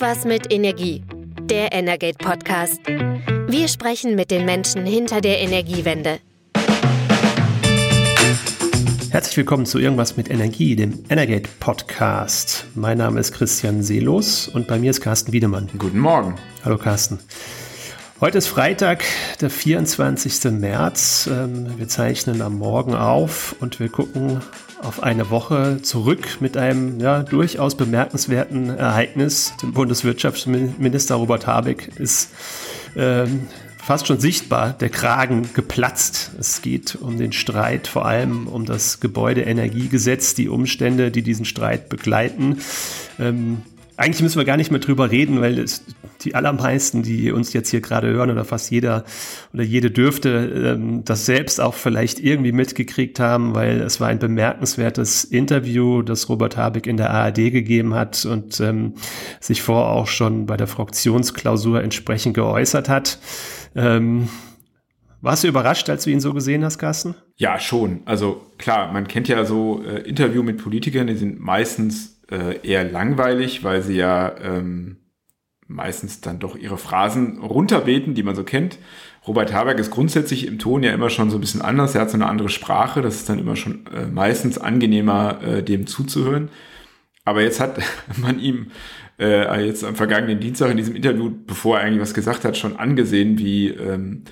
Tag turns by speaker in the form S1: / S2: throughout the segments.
S1: Irgendwas mit Energie. Der Energate Podcast. Wir sprechen mit den Menschen hinter der Energiewende.
S2: Herzlich willkommen zu Irgendwas mit Energie, dem Energate Podcast. Mein Name ist Christian Seelos und bei mir ist Carsten Wiedemann.
S3: Guten Morgen.
S2: Hallo Carsten. Heute ist Freitag, der 24. März. Ähm, wir zeichnen am Morgen auf und wir gucken auf eine Woche zurück mit einem ja, durchaus bemerkenswerten Ereignis. Dem Bundeswirtschaftsminister Robert Habeck ist ähm, fast schon sichtbar der Kragen geplatzt. Es geht um den Streit, vor allem um das Gebäudeenergiegesetz, die Umstände, die diesen Streit begleiten. Ähm, eigentlich müssen wir gar nicht mehr drüber reden, weil es, die allermeisten, die uns jetzt hier gerade hören oder fast jeder oder jede dürfte ähm, das selbst auch vielleicht irgendwie mitgekriegt haben, weil es war ein bemerkenswertes Interview, das Robert Habeck in der ARD gegeben hat und ähm, sich vor auch schon bei der Fraktionsklausur entsprechend geäußert hat. Ähm, warst du überrascht, als du ihn so gesehen hast, Carsten?
S3: Ja, schon. Also klar, man kennt ja so äh, Interview mit Politikern, die sind meistens äh, eher langweilig, weil sie ja ähm, meistens dann doch ihre Phrasen runterbeten, die man so kennt. Robert Habeck ist grundsätzlich im Ton ja immer schon so ein bisschen anders. Er hat so eine andere Sprache. Das ist dann immer schon äh, meistens angenehmer, äh, dem zuzuhören. Aber jetzt hat man ihm äh, jetzt am vergangenen Dienstag in diesem Interview, bevor er eigentlich was gesagt hat, schon angesehen, wie ähm,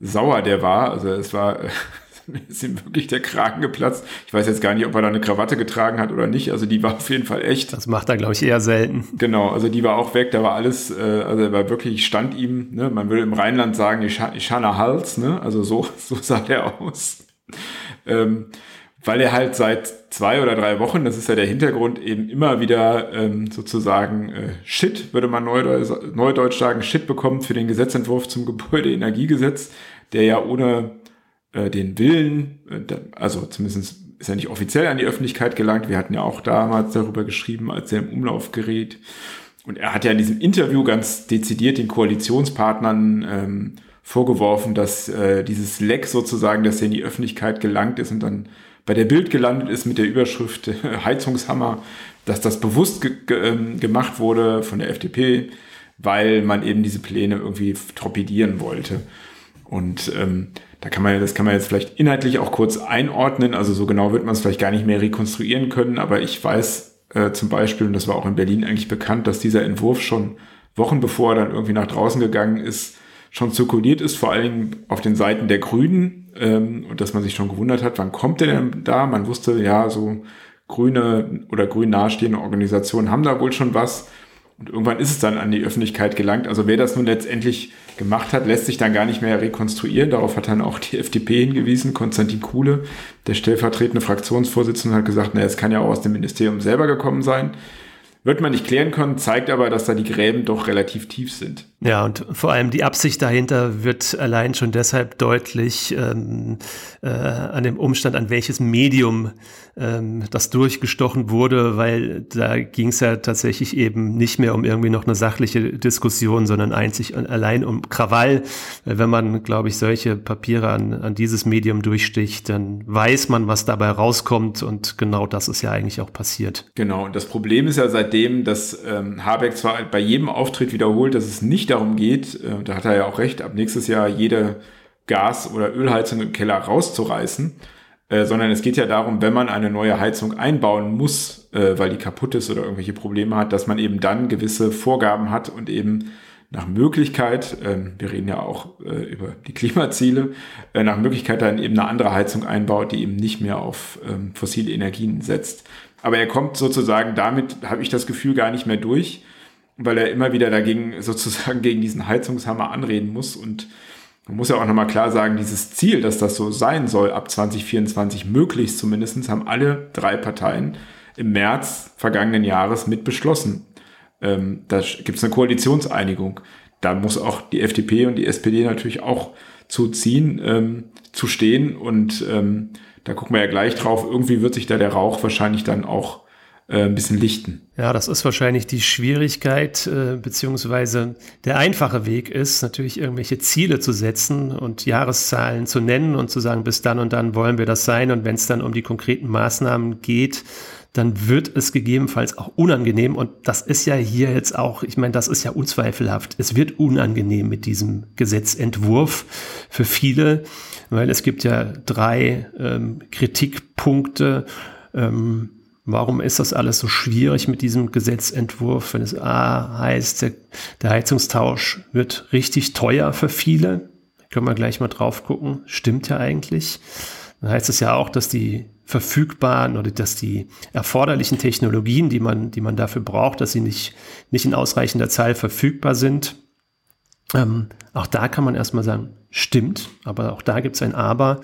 S3: sauer der war. Also es war ist ihm wirklich der Kragen geplatzt. Ich weiß jetzt gar nicht, ob er da eine Krawatte getragen hat oder nicht. Also die war auf jeden Fall echt.
S2: Das macht er, glaube ich, eher selten.
S3: Genau, also die war auch weg. Da war alles, äh, also er war wirklich, stand ihm, ne, man würde im Rheinland sagen, ich, ich Hals, ne? Also so, so sah der aus. Ähm, weil er halt seit zwei oder drei Wochen, das ist ja der Hintergrund, eben immer wieder ähm, sozusagen äh, Shit, würde man neudeutsch, neudeutsch sagen, Shit bekommt für den Gesetzentwurf zum Gebäudeenergiegesetz, der ja ohne äh, den Willen, äh, also zumindest ist er nicht offiziell an die Öffentlichkeit gelangt. Wir hatten ja auch damals darüber geschrieben, als er im Umlauf gerät. Und er hat ja in diesem Interview ganz dezidiert den Koalitionspartnern ähm, vorgeworfen, dass äh, dieses Leck sozusagen, dass er in die Öffentlichkeit gelangt ist und dann bei der Bild gelandet ist mit der Überschrift Heizungshammer, dass das bewusst ge ge ähm, gemacht wurde von der FDP, weil man eben diese Pläne irgendwie torpedieren wollte. Und ähm, da kann man, das kann man jetzt vielleicht inhaltlich auch kurz einordnen. Also so genau wird man es vielleicht gar nicht mehr rekonstruieren können. Aber ich weiß äh, zum Beispiel, und das war auch in Berlin eigentlich bekannt, dass dieser Entwurf schon Wochen bevor er dann irgendwie nach draußen gegangen ist, schon zirkuliert ist, vor Dingen auf den Seiten der Grünen. Ähm, und dass man sich schon gewundert hat, wann kommt der denn da? Man wusste, ja, so grüne oder grün nahestehende Organisationen haben da wohl schon was. Und irgendwann ist es dann an die Öffentlichkeit gelangt. Also wer das nun letztendlich gemacht hat, lässt sich dann gar nicht mehr rekonstruieren. Darauf hat dann auch die FDP hingewiesen. Konstantin Kuhle, der stellvertretende Fraktionsvorsitzende, hat gesagt, naja, es kann ja auch aus dem Ministerium selber gekommen sein. Wird man nicht klären können, zeigt aber, dass da die Gräben doch relativ tief sind.
S2: Ja, und vor allem die Absicht dahinter wird allein schon deshalb deutlich ähm, äh, an dem Umstand, an welches Medium ähm, das durchgestochen wurde, weil da ging es ja tatsächlich eben nicht mehr um irgendwie noch eine sachliche Diskussion, sondern einzig und allein um Krawall. Wenn man, glaube ich, solche Papiere an, an dieses Medium durchsticht, dann weiß man, was dabei rauskommt und genau das ist ja eigentlich auch passiert.
S3: Genau, und das Problem ist ja seitdem, dass ähm, Habeck zwar bei jedem Auftritt wiederholt, dass es nicht darum geht, äh, da hat er ja auch recht, ab nächstes Jahr jede Gas- oder Ölheizung im Keller rauszureißen äh, sondern es geht ja darum, wenn man eine neue Heizung einbauen muss, äh, weil die kaputt ist oder irgendwelche Probleme hat, dass man eben dann gewisse Vorgaben hat und eben nach Möglichkeit, äh, wir reden ja auch äh, über die Klimaziele, äh, nach Möglichkeit dann eben eine andere Heizung einbaut, die eben nicht mehr auf ähm, fossile Energien setzt. Aber er kommt sozusagen damit, habe ich das Gefühl, gar nicht mehr durch, weil er immer wieder dagegen sozusagen gegen diesen Heizungshammer anreden muss und man muss ja auch nochmal klar sagen, dieses Ziel, dass das so sein soll, ab 2024 möglichst zumindestens, haben alle drei Parteien im März vergangenen Jahres mit beschlossen. Ähm, da gibt es eine Koalitionseinigung. Da muss auch die FDP und die SPD natürlich auch zuziehen, ähm, zu stehen. Und ähm, da gucken wir ja gleich drauf. Irgendwie wird sich da der Rauch wahrscheinlich dann auch äh, ein bisschen lichten.
S2: Ja, das ist wahrscheinlich die Schwierigkeit, äh, beziehungsweise der einfache Weg ist, natürlich irgendwelche Ziele zu setzen und Jahreszahlen zu nennen und zu sagen, bis dann und dann wollen wir das sein. Und wenn es dann um die konkreten Maßnahmen geht, dann wird es gegebenenfalls auch unangenehm. Und das ist ja hier jetzt auch, ich meine, das ist ja unzweifelhaft. Es wird unangenehm mit diesem Gesetzentwurf für viele, weil es gibt ja drei ähm, Kritikpunkte. Ähm, Warum ist das alles so schwierig mit diesem Gesetzentwurf, wenn es A heißt, der, Heizungstausch wird richtig teuer für viele? Können wir gleich mal drauf gucken. Stimmt ja eigentlich. Dann heißt es ja auch, dass die verfügbaren oder dass die erforderlichen Technologien, die man, die man dafür braucht, dass sie nicht, nicht in ausreichender Zahl verfügbar sind. Ähm, auch da kann man erstmal sagen, stimmt, aber auch da gibt es ein Aber.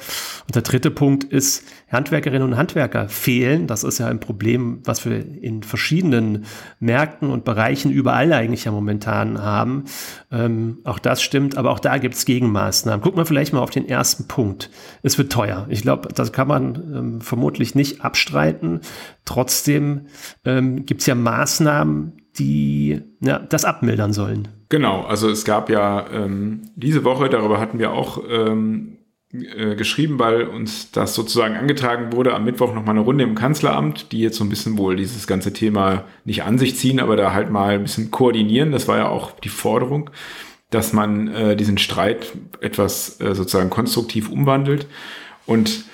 S2: Und der dritte Punkt ist, Handwerkerinnen und Handwerker fehlen. Das ist ja ein Problem, was wir in verschiedenen Märkten und Bereichen überall eigentlich ja momentan haben. Ähm, auch das stimmt, aber auch da gibt es Gegenmaßnahmen. Gucken wir vielleicht mal auf den ersten Punkt. Es wird teuer. Ich glaube, das kann man ähm, vermutlich nicht abstreiten. Trotzdem ähm, gibt es ja Maßnahmen, die ja, das abmildern sollen.
S3: Genau, also es gab ja ähm, diese Woche, darüber hatten wir auch ähm, äh, geschrieben, weil uns das sozusagen angetragen wurde, am Mittwoch nochmal eine Runde im Kanzleramt, die jetzt so ein bisschen wohl dieses ganze Thema nicht an sich ziehen, aber da halt mal ein bisschen koordinieren. Das war ja auch die Forderung, dass man äh, diesen Streit etwas äh, sozusagen konstruktiv umwandelt. Und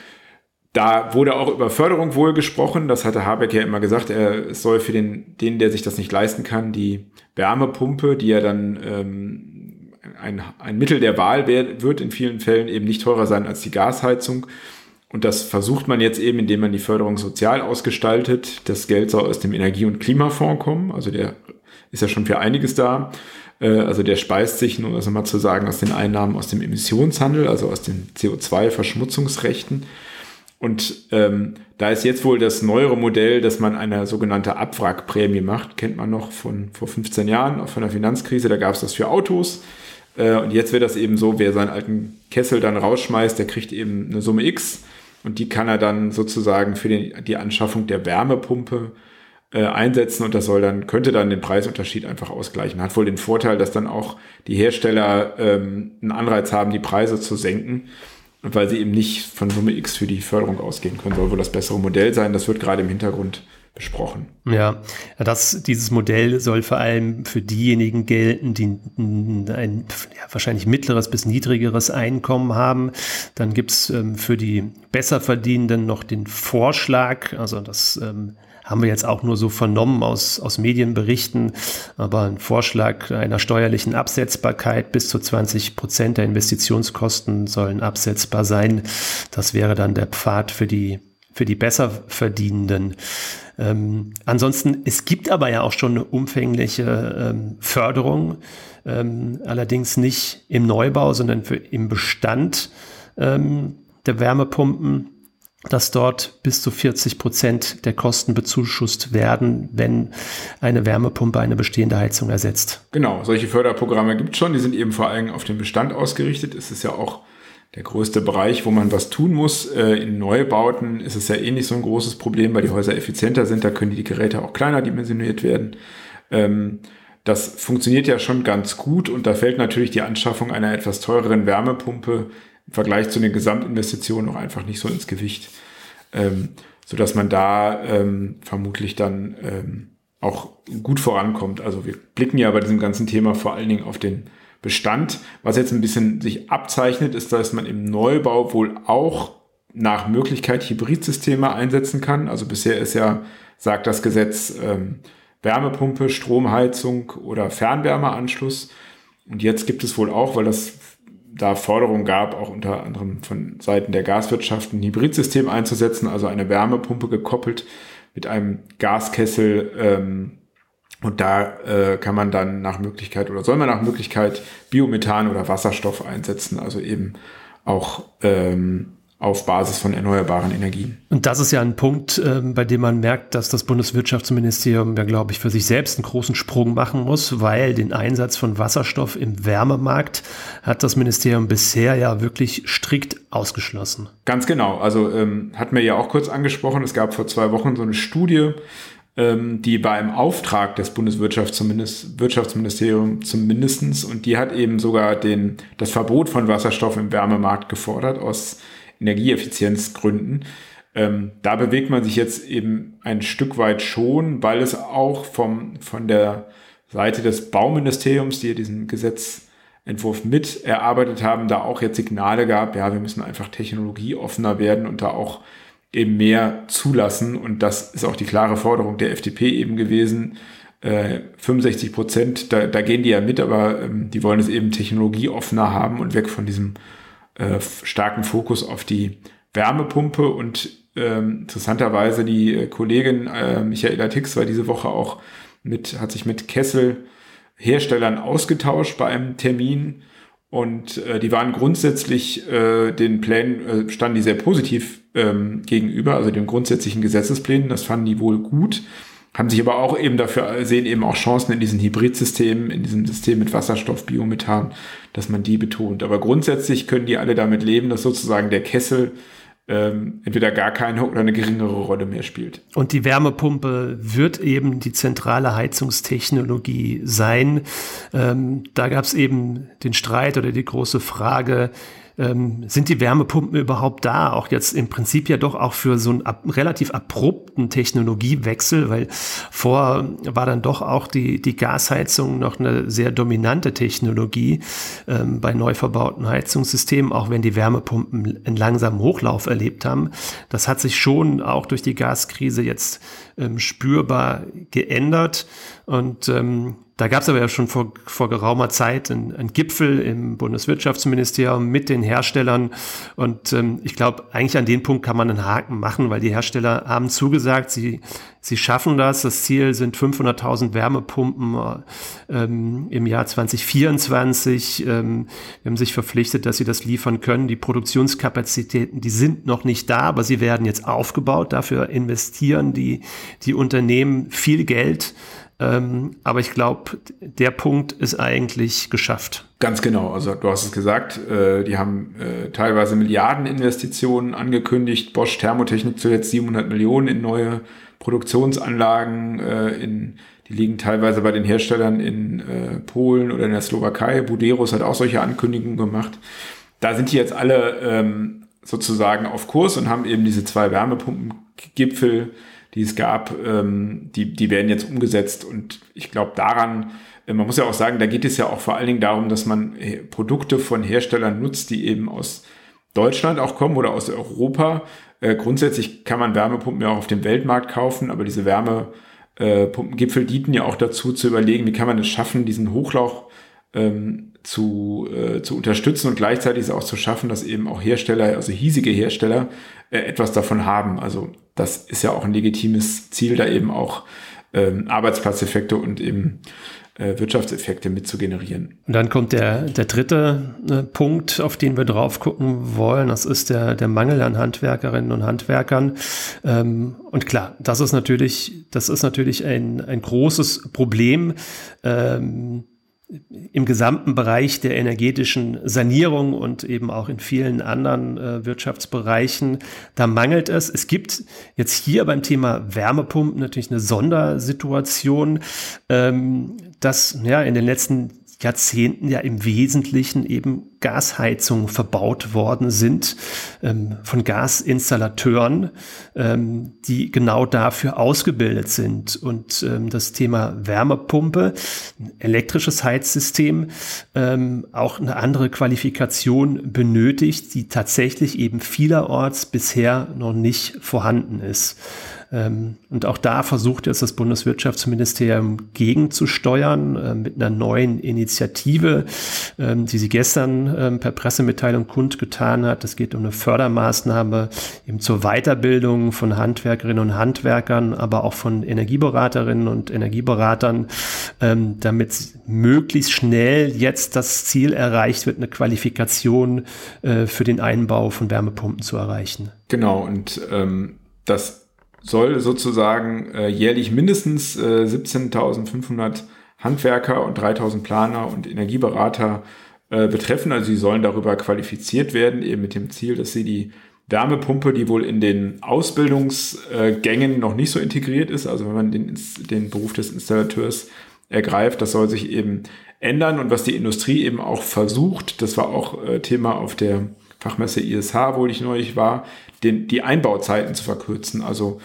S3: da wurde auch über Förderung wohl gesprochen. Das hatte Habeck ja immer gesagt. Er soll für den, den, der sich das nicht leisten kann, die Wärmepumpe, die ja dann ähm, ein, ein Mittel der Wahl wird in vielen Fällen eben nicht teurer sein als die Gasheizung. Und das versucht man jetzt eben, indem man die Förderung sozial ausgestaltet. Das Geld soll aus dem Energie- und Klimafonds kommen. Also der ist ja schon für einiges da. Äh, also der speist sich, nur das mal zu sagen, aus den Einnahmen aus dem Emissionshandel, also aus den CO2-Verschmutzungsrechten. Und ähm, da ist jetzt wohl das neuere Modell, dass man eine sogenannte Abwrackprämie macht, kennt man noch von vor 15 Jahren, auch von der Finanzkrise, da gab es das für Autos. Äh, und jetzt wird das eben so, wer seinen alten Kessel dann rausschmeißt, der kriegt eben eine Summe X. Und die kann er dann sozusagen für den, die Anschaffung der Wärmepumpe äh, einsetzen. Und das soll dann, könnte dann den Preisunterschied einfach ausgleichen. Hat wohl den Vorteil, dass dann auch die Hersteller ähm, einen Anreiz haben, die Preise zu senken weil sie eben nicht von Summe X für die Förderung ausgehen können. Soll wohl das bessere Modell sein. Das wird gerade im Hintergrund besprochen.
S2: Ja, das, dieses Modell soll vor allem für diejenigen gelten, die ein ja, wahrscheinlich mittleres bis niedrigeres Einkommen haben. Dann gibt's ähm, für die Besserverdienenden noch den Vorschlag, also das ähm, haben wir jetzt auch nur so vernommen aus, aus Medienberichten, aber ein Vorschlag einer steuerlichen Absetzbarkeit bis zu 20 Prozent der Investitionskosten sollen absetzbar sein. Das wäre dann der Pfad für die, für die Besserverdienenden. Ähm, ansonsten, es gibt aber ja auch schon eine umfängliche ähm, Förderung, ähm, allerdings nicht im Neubau, sondern für, im Bestand ähm, der Wärmepumpen dass dort bis zu 40 Prozent der Kosten bezuschusst werden, wenn eine Wärmepumpe eine bestehende Heizung ersetzt.
S3: Genau, solche Förderprogramme gibt es schon, die sind eben vor allem auf den Bestand ausgerichtet. Es ist ja auch der größte Bereich, wo man was tun muss. Äh, in Neubauten ist es ja eh nicht so ein großes Problem, weil die Häuser effizienter sind, da können die Geräte auch kleiner dimensioniert werden. Ähm, das funktioniert ja schon ganz gut und da fällt natürlich die Anschaffung einer etwas teureren Wärmepumpe im Vergleich zu den Gesamtinvestitionen auch einfach nicht so ins Gewicht, ähm, so dass man da ähm, vermutlich dann ähm, auch gut vorankommt. Also wir blicken ja bei diesem ganzen Thema vor allen Dingen auf den Bestand. Was jetzt ein bisschen sich abzeichnet, ist, dass man im Neubau wohl auch nach Möglichkeit Hybridsysteme einsetzen kann. Also bisher ist ja, sagt das Gesetz, ähm, Wärmepumpe, Stromheizung oder Fernwärmeanschluss. Und jetzt gibt es wohl auch, weil das da Forderungen gab, auch unter anderem von Seiten der Gaswirtschaft ein Hybridsystem einzusetzen, also eine Wärmepumpe gekoppelt mit einem Gaskessel. Ähm, und da äh, kann man dann nach Möglichkeit oder soll man nach Möglichkeit Biomethan oder Wasserstoff einsetzen, also eben auch ähm, auf Basis von erneuerbaren Energien.
S2: Und das ist ja ein Punkt, äh, bei dem man merkt, dass das Bundeswirtschaftsministerium ja, glaube ich, für sich selbst einen großen Sprung machen muss, weil den Einsatz von Wasserstoff im Wärmemarkt hat das Ministerium bisher ja wirklich strikt ausgeschlossen.
S3: Ganz genau. Also ähm, hat mir ja auch kurz angesprochen, es gab vor zwei Wochen so eine Studie, ähm, die war im Auftrag des Bundeswirtschaftsministeriums zumindestens und die hat eben sogar den, das Verbot von Wasserstoff im Wärmemarkt gefordert aus Energieeffizienzgründen. Ähm, da bewegt man sich jetzt eben ein Stück weit schon, weil es auch vom, von der Seite des Bauministeriums, die diesen Gesetzentwurf mit erarbeitet haben, da auch jetzt Signale gab, ja, wir müssen einfach technologieoffener werden und da auch eben mehr zulassen. Und das ist auch die klare Forderung der FDP eben gewesen. Äh, 65 Prozent, da, da gehen die ja mit, aber ähm, die wollen es eben technologieoffener haben und weg von diesem äh, starken Fokus auf die Wärmepumpe und ähm, interessanterweise die äh, Kollegin äh, Michaela Tix war diese Woche auch mit, hat sich mit Kessel Herstellern ausgetauscht bei einem Termin und äh, die waren grundsätzlich äh, den Plänen, äh, standen die sehr positiv ähm, gegenüber, also den grundsätzlichen Gesetzesplänen, das fanden die wohl gut, haben sich aber auch eben dafür, sehen eben auch Chancen in diesen Hybridsystemen, in diesem System mit Wasserstoff, Biomethan, dass man die betont. Aber grundsätzlich können die alle damit leben, dass sozusagen der Kessel ähm, entweder gar keine oder eine geringere Rolle mehr spielt.
S2: Und die Wärmepumpe wird eben die zentrale Heizungstechnologie sein. Ähm, da gab es eben den Streit oder die große Frage, ähm, sind die Wärmepumpen überhaupt da? Auch jetzt im Prinzip ja doch auch für so einen ab, relativ abrupten Technologiewechsel, weil vor war dann doch auch die, die Gasheizung noch eine sehr dominante Technologie ähm, bei neu verbauten Heizungssystemen, auch wenn die Wärmepumpen einen langsamen Hochlauf erlebt haben. Das hat sich schon auch durch die Gaskrise jetzt ähm, spürbar geändert und ähm, da gab es aber ja schon vor, vor geraumer Zeit einen, Gipfel im Bundeswirtschaftsministerium mit den Herstellern. Und ähm, ich glaube, eigentlich an den Punkt kann man einen Haken machen, weil die Hersteller haben zugesagt, sie, sie schaffen das. Das Ziel sind 500.000 Wärmepumpen ähm, im Jahr 2024. Ähm, wir haben sich verpflichtet, dass sie das liefern können. Die Produktionskapazitäten, die sind noch nicht da, aber sie werden jetzt aufgebaut. Dafür investieren die, die Unternehmen viel Geld. Ähm, aber ich glaube, der Punkt ist eigentlich geschafft.
S3: Ganz genau. Also du hast es gesagt, äh, die haben äh, teilweise Milliardeninvestitionen angekündigt. Bosch Thermotechnik zuletzt 700 Millionen in neue Produktionsanlagen. Äh, in, die liegen teilweise bei den Herstellern in äh, Polen oder in der Slowakei. Buderus hat auch solche Ankündigungen gemacht. Da sind die jetzt alle ähm, sozusagen auf Kurs und haben eben diese zwei Wärmepumpengipfel die es gab, ähm, die, die werden jetzt umgesetzt. Und ich glaube daran, äh, man muss ja auch sagen, da geht es ja auch vor allen Dingen darum, dass man äh, Produkte von Herstellern nutzt, die eben aus Deutschland auch kommen oder aus Europa. Äh, grundsätzlich kann man Wärmepumpen ja auch auf dem Weltmarkt kaufen, aber diese Wärmepumpengipfel dienten ja auch dazu zu überlegen, wie kann man es schaffen, diesen Hochlauch ähm, zu, äh, zu unterstützen und gleichzeitig es auch zu schaffen, dass eben auch Hersteller, also hiesige Hersteller, äh, etwas davon haben. Also das ist ja auch ein legitimes Ziel, da eben auch ähm, Arbeitsplatzeffekte und eben äh, Wirtschaftseffekte mit zu generieren.
S2: Und dann kommt der, der dritte äh, Punkt, auf den wir drauf gucken wollen. Das ist der, der Mangel an Handwerkerinnen und Handwerkern. Ähm, und klar, das ist natürlich, das ist natürlich ein, ein großes Problem. Ähm, im gesamten Bereich der energetischen Sanierung und eben auch in vielen anderen äh, Wirtschaftsbereichen, da mangelt es. Es gibt jetzt hier beim Thema Wärmepumpen natürlich eine Sondersituation, ähm, dass ja in den letzten Jahrzehnten ja im Wesentlichen eben Gasheizungen verbaut worden sind ähm, von Gasinstallateuren, ähm, die genau dafür ausgebildet sind. Und ähm, das Thema Wärmepumpe, elektrisches Heizsystem, ähm, auch eine andere Qualifikation benötigt, die tatsächlich eben vielerorts bisher noch nicht vorhanden ist. Ähm, und auch da versucht jetzt das Bundeswirtschaftsministerium gegenzusteuern äh, mit einer neuen Initiative, ähm, die sie gestern ähm, per Pressemitteilung kundgetan hat. Es geht um eine Fördermaßnahme eben zur Weiterbildung von Handwerkerinnen und Handwerkern, aber auch von Energieberaterinnen und Energieberatern, damit möglichst schnell jetzt das Ziel erreicht wird, eine Qualifikation äh, für den Einbau von Wärmepumpen zu erreichen.
S3: Genau, und ähm, das soll sozusagen äh, jährlich mindestens äh, 17.500 Handwerker und 3.000 Planer und Energieberater äh, betreffen. Also sie sollen darüber qualifiziert werden, eben mit dem Ziel, dass sie die Wärmepumpe, die wohl in den Ausbildungsgängen noch nicht so integriert ist, also wenn man den, den Beruf des Installateurs ergreift, das soll sich eben ändern und was die Industrie eben auch versucht, das war auch äh, Thema auf der Fachmesse ISH, wo ich neulich war, den, die Einbauzeiten zu verkürzen. Also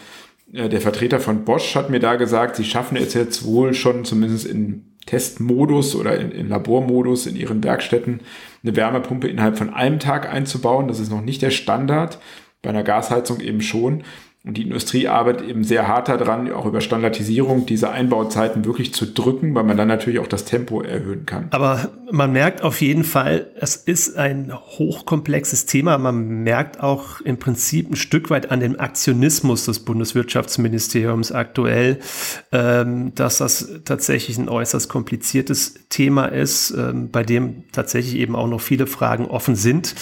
S3: äh, der Vertreter von Bosch hat mir da gesagt, sie schaffen es jetzt wohl schon zumindest in Testmodus oder in, in Labormodus in ihren Werkstätten eine Wärmepumpe innerhalb von einem Tag einzubauen. Das ist noch nicht der Standard, bei einer Gasheizung eben schon. Und die Industrie arbeitet eben sehr hart daran, auch über Standardisierung diese Einbauzeiten wirklich zu drücken, weil man dann natürlich auch das Tempo erhöhen kann.
S2: Aber man merkt auf jeden Fall, es ist ein hochkomplexes Thema. Man merkt auch im Prinzip ein Stück weit an dem Aktionismus des Bundeswirtschaftsministeriums aktuell, ähm, dass das tatsächlich ein äußerst kompliziertes Thema ist, ähm, bei dem tatsächlich eben auch noch viele Fragen offen sind.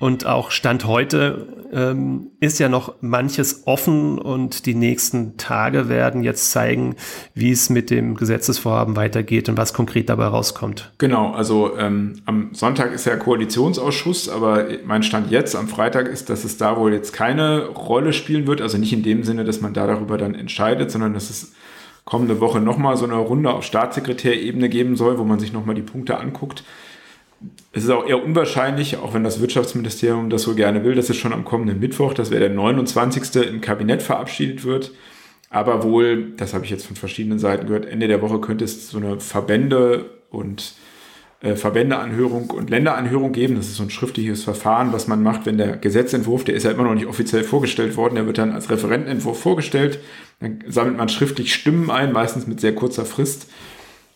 S2: Und auch Stand heute ähm, ist ja noch manches offen und die nächsten Tage werden jetzt zeigen, wie es mit dem Gesetzesvorhaben weitergeht und was konkret dabei rauskommt.
S3: Genau, also ähm, am Sonntag ist ja Koalitionsausschuss, aber mein Stand jetzt am Freitag ist, dass es da wohl jetzt keine Rolle spielen wird. Also nicht in dem Sinne, dass man da darüber dann entscheidet, sondern dass es kommende Woche nochmal so eine Runde auf Staatssekretärebene geben soll, wo man sich nochmal die Punkte anguckt es ist auch eher unwahrscheinlich, auch wenn das Wirtschaftsministerium das so gerne will, dass es schon am kommenden Mittwoch, das wäre der 29. im Kabinett verabschiedet wird. Aber wohl, das habe ich jetzt von verschiedenen Seiten gehört, Ende der Woche könnte es so eine Verbände und äh, Verbändeanhörung und Länderanhörung geben. Das ist so ein schriftliches Verfahren, was man macht, wenn der Gesetzentwurf, der ist ja immer noch nicht offiziell vorgestellt worden, der wird dann als Referentenentwurf vorgestellt. Dann sammelt man schriftlich Stimmen ein, meistens mit sehr kurzer Frist.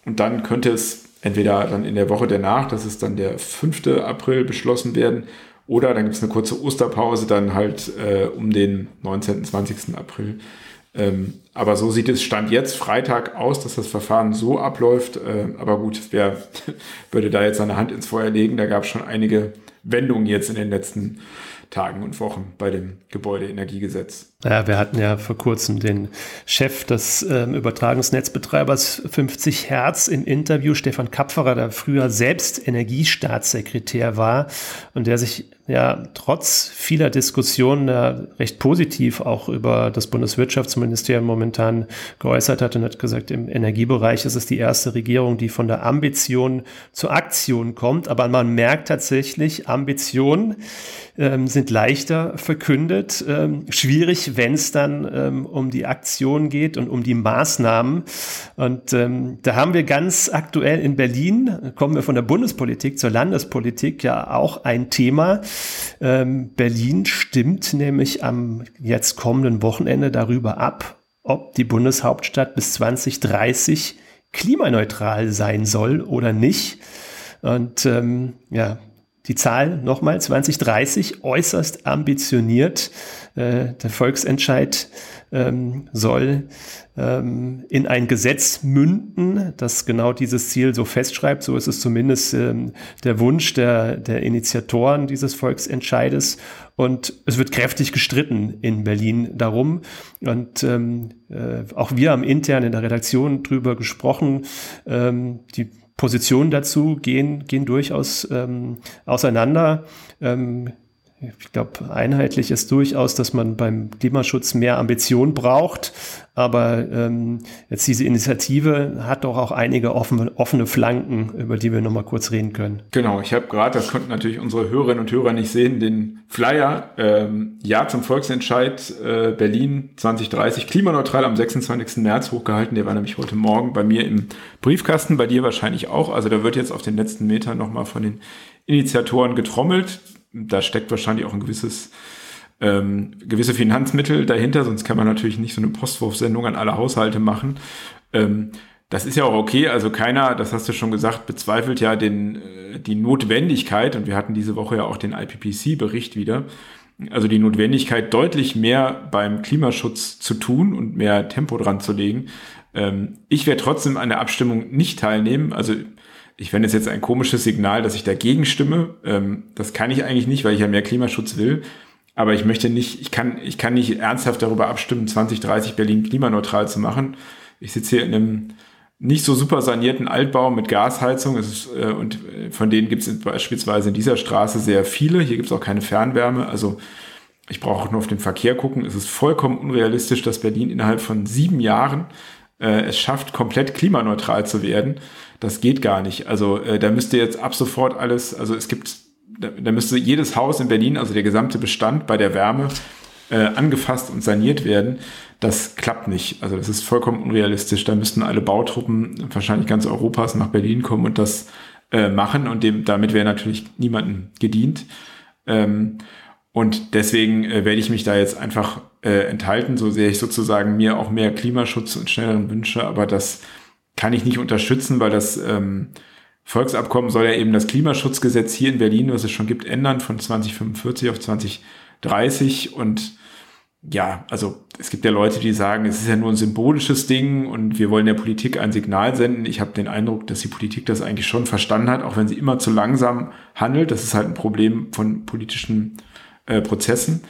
S3: Und dann könnte es entweder dann in der Woche danach, das ist dann der 5. April, beschlossen werden, oder dann gibt es eine kurze Osterpause, dann halt äh, um den 19., 20. April. Ähm, aber so sieht es Stand jetzt Freitag aus, dass das Verfahren so abläuft. Äh, aber gut, wer würde da jetzt seine Hand ins Feuer legen? Da gab es schon einige Wendungen jetzt in den letzten Tagen und Wochen bei dem Gebäudeenergiegesetz.
S2: Ja, wir hatten ja vor kurzem den Chef des ähm, Übertragungsnetzbetreibers 50 Hertz im Interview, Stefan Kapferer, der früher selbst Energiestaatssekretär war und der sich ja trotz vieler Diskussionen ja, recht positiv auch über das Bundeswirtschaftsministerium momentan geäußert hat und hat gesagt, im Energiebereich ist es die erste Regierung, die von der Ambition zur Aktion kommt. Aber man merkt tatsächlich, Ambitionen ähm, sind leichter verkündet, ähm, schwierig, wenn es dann ähm, um die Aktion geht und um die Maßnahmen. Und ähm, da haben wir ganz aktuell in Berlin, kommen wir von der Bundespolitik zur Landespolitik, ja auch ein Thema. Ähm, Berlin stimmt nämlich am jetzt kommenden Wochenende darüber ab, ob die Bundeshauptstadt bis 2030 klimaneutral sein soll oder nicht. Und ähm, ja, die Zahl nochmal 2030 äußerst ambitioniert. Äh, der Volksentscheid ähm, soll ähm, in ein Gesetz münden, das genau dieses Ziel so festschreibt. So ist es zumindest ähm, der Wunsch der, der Initiatoren dieses Volksentscheides. Und es wird kräftig gestritten in Berlin darum. Und ähm, äh, auch wir haben intern in der Redaktion drüber gesprochen. Ähm, die Positionen dazu gehen, gehen durchaus ähm, auseinander. Ähm, ich glaube, einheitlich ist durchaus, dass man beim Klimaschutz mehr Ambition braucht. Aber ähm, jetzt diese Initiative hat doch auch einige offene, offene Flanken, über die wir nochmal kurz reden können.
S3: Genau, ich habe gerade, das konnten natürlich unsere Hörerinnen und Hörer nicht sehen, den Flyer ähm, Ja zum Volksentscheid äh, Berlin 2030 klimaneutral am 26. März hochgehalten. Der war nämlich heute Morgen bei mir im Briefkasten, bei dir wahrscheinlich auch. Also da wird jetzt auf den letzten Metern nochmal von den Initiatoren getrommelt da steckt wahrscheinlich auch ein gewisses ähm, gewisse Finanzmittel dahinter, sonst kann man natürlich nicht so eine Postwurfsendung an alle Haushalte machen. Ähm, das ist ja auch okay, also keiner, das hast du schon gesagt, bezweifelt ja den, äh, die Notwendigkeit, und wir hatten diese Woche ja auch den IPPC-Bericht wieder, also die Notwendigkeit, deutlich mehr beim Klimaschutz zu tun und mehr Tempo dran zu legen. Ähm, ich werde trotzdem an der Abstimmung nicht teilnehmen. Also ich fände es jetzt ein komisches Signal, dass ich dagegen stimme. Ähm, das kann ich eigentlich nicht, weil ich ja mehr Klimaschutz will. Aber ich möchte nicht, ich kann, ich kann nicht ernsthaft darüber abstimmen, 2030 Berlin klimaneutral zu machen. Ich sitze hier in einem nicht so super sanierten Altbau mit Gasheizung. Ist, äh, und äh, von denen gibt es beispielsweise in dieser Straße sehr viele. Hier gibt es auch keine Fernwärme. Also ich brauche auch nur auf den Verkehr gucken. Es ist vollkommen unrealistisch, dass Berlin innerhalb von sieben Jahren äh, es schafft, komplett klimaneutral zu werden. Das geht gar nicht. Also äh, da müsste jetzt ab sofort alles, also es gibt da, da müsste jedes Haus in Berlin, also der gesamte Bestand bei der Wärme, äh, angefasst und saniert werden. Das klappt nicht. Also das ist vollkommen unrealistisch. Da müssten alle Bautruppen wahrscheinlich ganz Europas nach Berlin kommen und das äh, machen und dem, damit wäre natürlich niemandem gedient. Ähm, und deswegen äh, werde ich mich da jetzt einfach äh, enthalten, so sehr ich sozusagen mir auch mehr Klimaschutz und schnelleren wünsche, aber das kann ich nicht unterstützen, weil das ähm, Volksabkommen soll ja eben das Klimaschutzgesetz hier in Berlin, was es schon gibt, ändern von 2045 auf 2030 und ja, also es gibt ja Leute, die sagen, es ist ja nur ein symbolisches Ding und wir wollen der Politik ein Signal senden. Ich habe den Eindruck, dass die Politik das eigentlich schon verstanden hat, auch wenn sie immer zu langsam handelt. Das ist halt ein Problem von politischen äh, Prozessen.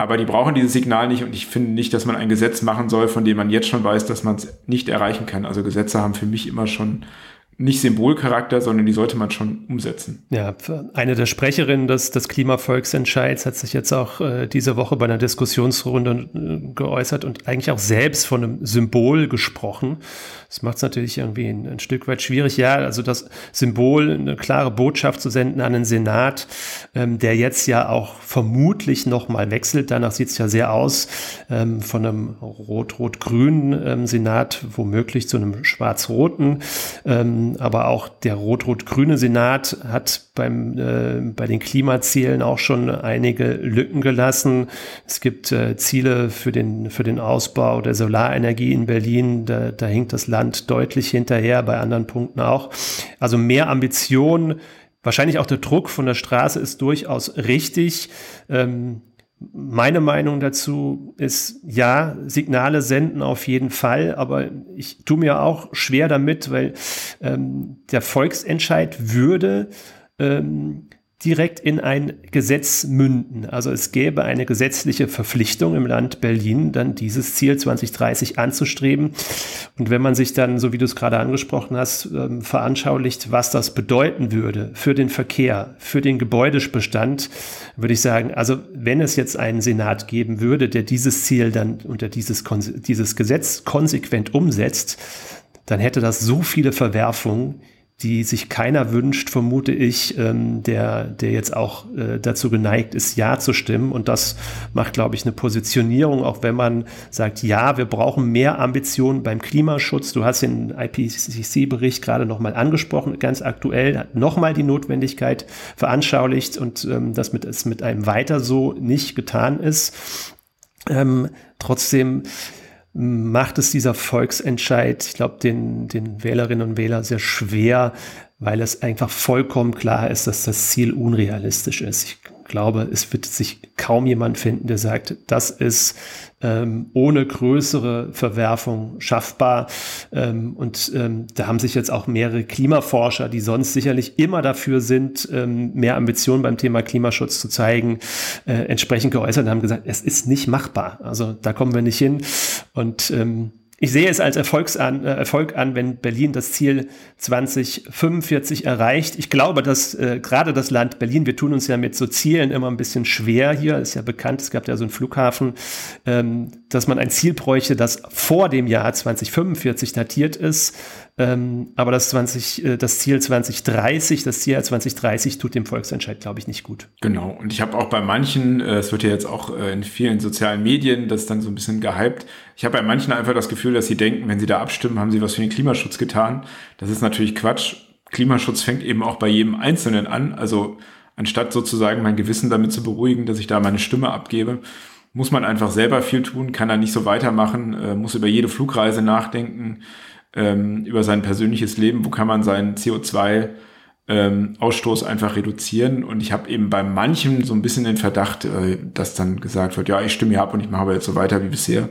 S3: Aber die brauchen dieses Signal nicht und ich finde nicht, dass man ein Gesetz machen soll, von dem man jetzt schon weiß, dass man es nicht erreichen kann. Also Gesetze haben für mich immer schon nicht Symbolcharakter, sondern die sollte man schon umsetzen.
S2: Ja, eine der Sprecherinnen des, des Klimavolksentscheids hat sich jetzt auch äh, diese Woche bei einer Diskussionsrunde äh, geäußert und eigentlich auch selbst von einem Symbol gesprochen. Das macht es natürlich irgendwie ein, ein, Stück weit schwierig. Ja, also das Symbol, eine klare Botschaft zu senden an den Senat, ähm, der jetzt ja auch vermutlich nochmal wechselt. Danach sieht es ja sehr aus, ähm, von einem rot-rot-grünen ähm, Senat womöglich zu einem schwarz-roten. Ähm, aber auch der rot-rot-grüne Senat hat beim, äh, bei den Klimazielen auch schon einige Lücken gelassen. Es gibt äh, Ziele für den, für den Ausbau der Solarenergie in Berlin. Da, da hinkt das Land deutlich hinterher, bei anderen Punkten auch. Also mehr Ambition. Wahrscheinlich auch der Druck von der Straße ist durchaus richtig. Ähm, meine Meinung dazu ist, ja, Signale senden auf jeden Fall, aber ich tue mir auch schwer damit, weil ähm, der Volksentscheid würde ähm, direkt in ein Gesetz münden. Also es gäbe eine gesetzliche Verpflichtung im Land Berlin, dann dieses Ziel 2030 anzustreben. Und wenn man sich dann, so wie du es gerade angesprochen hast, ähm, veranschaulicht, was das bedeuten würde für den Verkehr, für den Gebäudebestand, würde ich sagen, also wenn es jetzt einen Senat geben würde, der dieses Ziel dann unter dieses, dieses Gesetz konsequent umsetzt, dann hätte das so viele Verwerfungen, die sich keiner wünscht, vermute ich, ähm, der, der jetzt auch äh, dazu geneigt ist, Ja zu stimmen. Und das macht, glaube ich, eine Positionierung, auch wenn man sagt, ja, wir brauchen mehr Ambitionen beim Klimaschutz. Du hast den IPCC-Bericht gerade nochmal angesprochen, ganz aktuell, hat nochmal die Notwendigkeit veranschaulicht und ähm, dass mit, es mit einem weiter so nicht getan ist. Ähm, trotzdem macht es dieser Volksentscheid, ich glaube, den, den Wählerinnen und Wählern sehr schwer, weil es einfach vollkommen klar ist, dass das Ziel unrealistisch ist. Ich glaube, es wird sich kaum jemand finden, der sagt, das ist ähm, ohne größere Verwerfung schaffbar. Ähm, und ähm, da haben sich jetzt auch mehrere Klimaforscher, die sonst sicherlich immer dafür sind, ähm, mehr Ambitionen beim Thema Klimaschutz zu zeigen, äh, entsprechend geäußert und haben gesagt, es ist nicht machbar. Also da kommen wir nicht hin. Und ähm, ich sehe es als Erfolgs an, äh, Erfolg an, wenn Berlin das Ziel 2045 erreicht. Ich glaube, dass äh, gerade das Land Berlin, wir tun uns ja mit so Zielen immer ein bisschen schwer hier, ist ja bekannt, es gab ja so einen Flughafen, ähm, dass man ein Ziel bräuchte, das vor dem Jahr 2045 datiert ist. Ähm, aber das, 20, äh, das Ziel 2030, das Ziel 2030 tut dem Volksentscheid, glaube ich, nicht gut.
S3: Genau. Und ich habe auch bei manchen, äh, es wird ja jetzt auch äh, in vielen sozialen Medien das dann so ein bisschen gehypt. Ich habe bei manchen einfach das Gefühl, dass sie denken, wenn sie da abstimmen, haben sie was für den Klimaschutz getan. Das ist natürlich Quatsch. Klimaschutz fängt eben auch bei jedem Einzelnen an. Also anstatt sozusagen mein Gewissen damit zu beruhigen, dass ich da meine Stimme abgebe, muss man einfach selber viel tun, kann da nicht so weitermachen, muss über jede Flugreise nachdenken, ähm, über sein persönliches Leben, wo kann man seinen CO2 ähm, Ausstoß einfach reduzieren. Und ich habe eben bei manchen so ein bisschen den Verdacht, äh, dass dann gesagt wird, ja, ich stimme hier ab und ich mache aber jetzt so weiter wie bisher,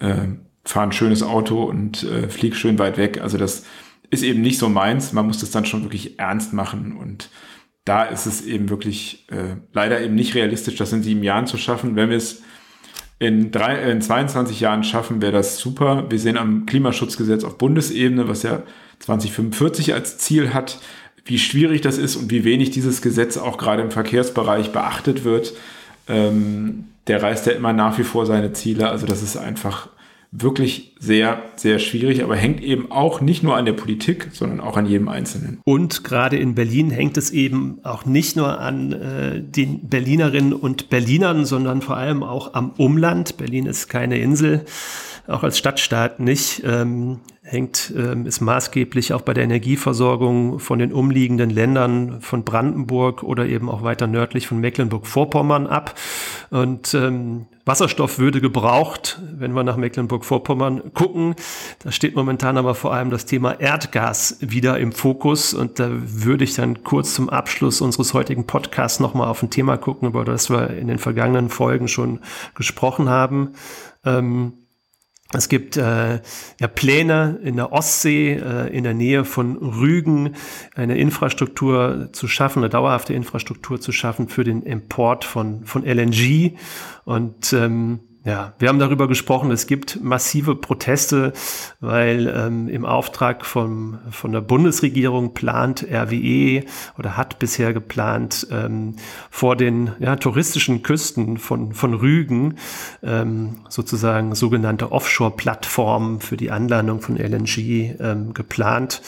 S3: äh, fahre ein schönes Auto und äh, fliege schön weit weg. Also das ist eben nicht so meins. Man muss das dann schon wirklich ernst machen und da ist es eben wirklich äh, leider eben nicht realistisch, das in sieben Jahren zu schaffen. Wenn wir es in, drei, in 22 Jahren schaffen, wäre das super. Wir sehen am Klimaschutzgesetz auf Bundesebene, was ja 2045 als Ziel hat, wie schwierig das ist und wie wenig dieses Gesetz auch gerade im Verkehrsbereich beachtet wird. Ähm, der reißt ja immer nach wie vor seine Ziele. Also das ist einfach wirklich sehr, sehr schwierig, aber hängt eben auch nicht nur an der Politik, sondern auch an jedem Einzelnen.
S2: Und gerade in Berlin hängt es eben auch nicht nur an äh, den Berlinerinnen und Berlinern, sondern vor allem auch am Umland. Berlin ist keine Insel, auch als Stadtstaat nicht. Ähm, hängt, ähm, ist maßgeblich auch bei der Energieversorgung von den umliegenden Ländern von Brandenburg oder eben auch weiter nördlich von Mecklenburg-Vorpommern ab. Und ähm, Wasserstoff würde gebraucht, wenn wir nach Mecklenburg-Vorpommern gucken. Da steht momentan aber vor allem das Thema Erdgas wieder im Fokus. Und da würde ich dann kurz zum Abschluss unseres heutigen Podcasts nochmal auf ein Thema gucken, über das wir in den vergangenen Folgen schon gesprochen haben. Ähm, es gibt äh, ja Pläne in der Ostsee, äh, in der Nähe von Rügen, eine Infrastruktur zu schaffen, eine dauerhafte Infrastruktur zu schaffen für den Import von, von LNG. Und ähm, ja, wir haben darüber gesprochen, es gibt massive Proteste, weil ähm, im Auftrag von, von der Bundesregierung plant RWE oder hat bisher geplant, ähm, vor den ja, touristischen Küsten von, von Rügen ähm, sozusagen sogenannte Offshore-Plattformen für die Anlandung von LNG ähm, geplant.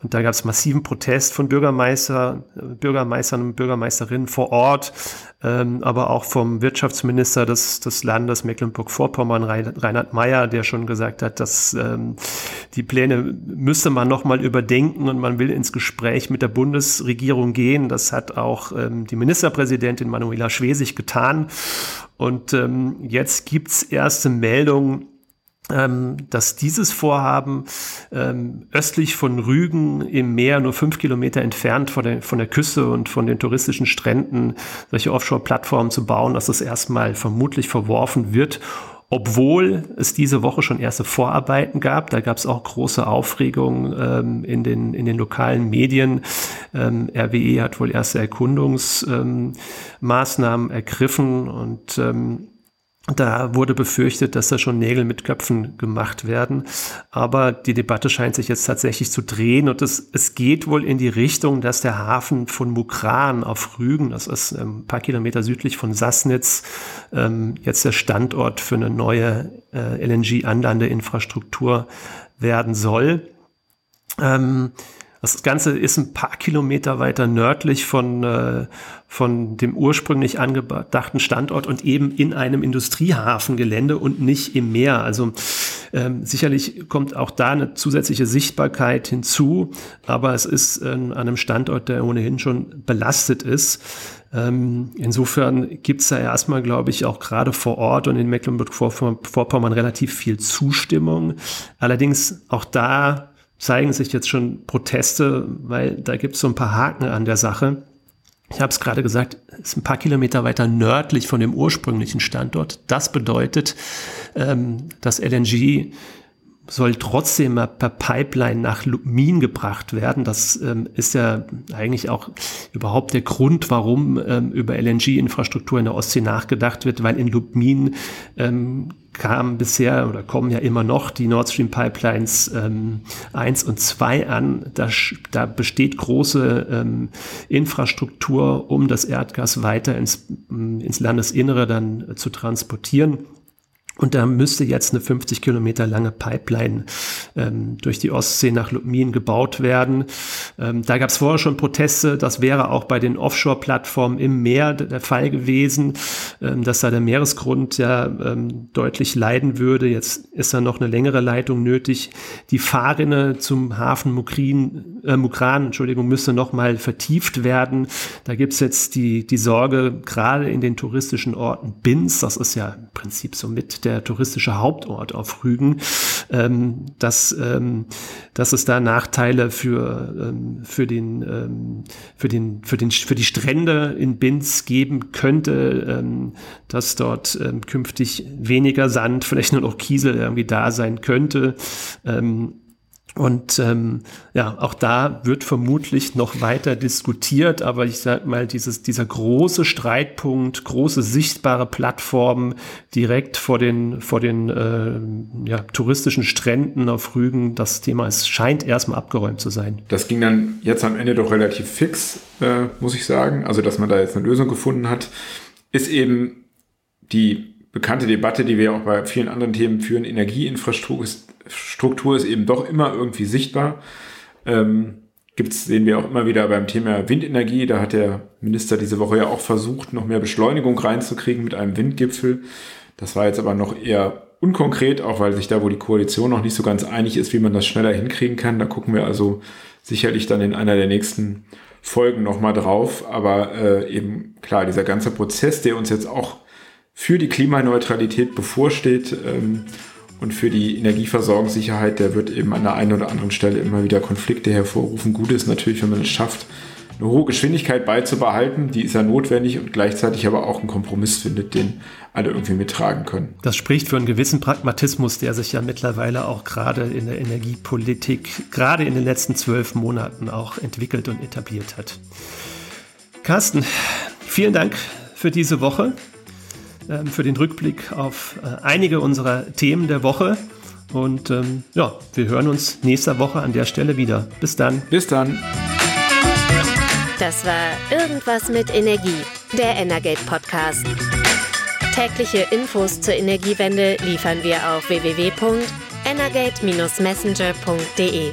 S2: Und da gab es massiven Protest von Bürgermeister, Bürgermeistern und Bürgermeisterinnen vor Ort, ähm, aber auch vom Wirtschaftsminister des, des Landes Mecklenburg-Vorpommern, Reinhard Mayer, der schon gesagt hat, dass ähm, die Pläne müsste man nochmal überdenken und man will ins Gespräch mit der Bundesregierung gehen. Das hat auch ähm, die Ministerpräsidentin Manuela Schwesig getan. Und ähm, jetzt gibt's erste Meldungen, dass dieses Vorhaben ähm, östlich von Rügen im Meer, nur fünf Kilometer entfernt von der, von der Küste und von den touristischen Stränden, solche Offshore-Plattformen zu bauen, dass das erstmal vermutlich verworfen wird obwohl es diese Woche schon erste Vorarbeiten gab. Da gab es auch große Aufregung ähm, in, den, in den lokalen Medien. Ähm, RWE hat wohl erste Erkundungsmaßnahmen ähm, ergriffen und ähm, da wurde befürchtet, dass da schon Nägel mit Köpfen gemacht werden. Aber die Debatte scheint sich jetzt tatsächlich zu drehen und es, es geht wohl in die Richtung, dass der Hafen von Mukran auf Rügen, das ist ähm, ein paar Kilometer südlich von Sassnitz, ähm, jetzt der Standort für eine neue äh, LNG-Anlandeinfrastruktur werden soll. Ähm, das Ganze ist ein paar Kilometer weiter nördlich von, äh, von dem ursprünglich angedachten Standort und eben in einem Industriehafengelände und nicht im Meer. Also ähm, sicherlich kommt auch da eine zusätzliche Sichtbarkeit hinzu, aber es ist äh, an einem Standort, der ohnehin schon belastet ist. Ähm, insofern gibt's da erstmal, glaube ich, auch gerade vor Ort und in Mecklenburg-Vorpommern relativ viel Zustimmung. Allerdings auch da zeigen sich jetzt schon Proteste, weil da gibt es so ein paar Haken an der Sache. Ich habe es gerade gesagt, es ist ein paar Kilometer weiter nördlich von dem ursprünglichen Standort. Das bedeutet, ähm, dass LNG soll trotzdem per Pipeline nach Lubmin gebracht werden. Das ähm, ist ja eigentlich auch überhaupt der Grund, warum ähm, über LNG-Infrastruktur in der Ostsee nachgedacht wird, weil in Lubmin ähm, kamen bisher oder kommen ja immer noch die Nord Stream Pipelines ähm, 1 und 2 an. Da, da besteht große ähm, Infrastruktur, um das Erdgas weiter ins, ins Landesinnere dann zu transportieren. Und da müsste jetzt eine 50 Kilometer lange Pipeline ähm, durch die Ostsee nach Lubmin gebaut werden. Ähm, da gab es vorher schon Proteste. Das wäre auch bei den Offshore-Plattformen im Meer der Fall gewesen, ähm, dass da der Meeresgrund ja ähm, deutlich leiden würde. Jetzt ist da noch eine längere Leitung nötig. Die Fahrrinne zum Hafen Mukrin, äh, Mukran, Entschuldigung, müsste noch mal vertieft werden. Da gibt's jetzt die, die Sorge, gerade in den touristischen Orten Binz, das ist ja im Prinzip so mit der der touristische Hauptort auf Rügen, ähm, dass, ähm, dass es da Nachteile für, ähm, für, den, ähm, für, den, für, den, für die Strände in Binz geben könnte, ähm, dass dort ähm, künftig weniger Sand, vielleicht nur noch Kiesel irgendwie da sein könnte. Ähm, und ähm, ja, auch da wird vermutlich noch weiter diskutiert, aber ich sag mal, dieses, dieser große Streitpunkt, große sichtbare Plattformen direkt vor den, vor den äh, ja, touristischen Stränden auf Rügen, das Thema ist, scheint erstmal abgeräumt zu sein.
S3: Das ging dann jetzt am Ende doch relativ fix, äh, muss ich sagen. Also, dass man da jetzt eine Lösung gefunden hat, ist eben die bekannte Debatte, die wir auch bei vielen anderen Themen führen. Energieinfrastruktur ist, Struktur ist eben doch immer irgendwie sichtbar. Ähm, gibt's, sehen wir auch immer wieder beim Thema Windenergie. Da hat der Minister diese Woche ja auch versucht, noch mehr Beschleunigung reinzukriegen mit einem Windgipfel. Das war jetzt aber noch eher unkonkret, auch weil sich da, wo die Koalition noch nicht so ganz einig ist, wie man das schneller hinkriegen kann. Da gucken wir also sicherlich dann in einer der nächsten Folgen nochmal drauf. Aber äh, eben klar, dieser ganze Prozess, der uns jetzt auch für die Klimaneutralität bevorsteht ähm, und für die Energieversorgungssicherheit, der wird eben an der einen oder anderen Stelle immer wieder Konflikte hervorrufen. Gut ist natürlich, wenn man es schafft, eine hohe Geschwindigkeit beizubehalten, die ist ja notwendig und gleichzeitig aber auch einen Kompromiss findet, den alle irgendwie mittragen können.
S2: Das spricht für einen gewissen Pragmatismus, der sich ja mittlerweile auch gerade in der Energiepolitik, gerade in den letzten zwölf Monaten auch entwickelt und etabliert hat. Carsten, vielen Dank für diese Woche. Ähm, für den Rückblick auf äh, einige unserer Themen der Woche. Und ähm, ja, wir hören uns nächste Woche an der Stelle wieder. Bis dann.
S3: Bis dann.
S1: Das war Irgendwas mit Energie, der Energate Podcast. Tägliche Infos zur Energiewende liefern wir auf www.energate-messenger.de.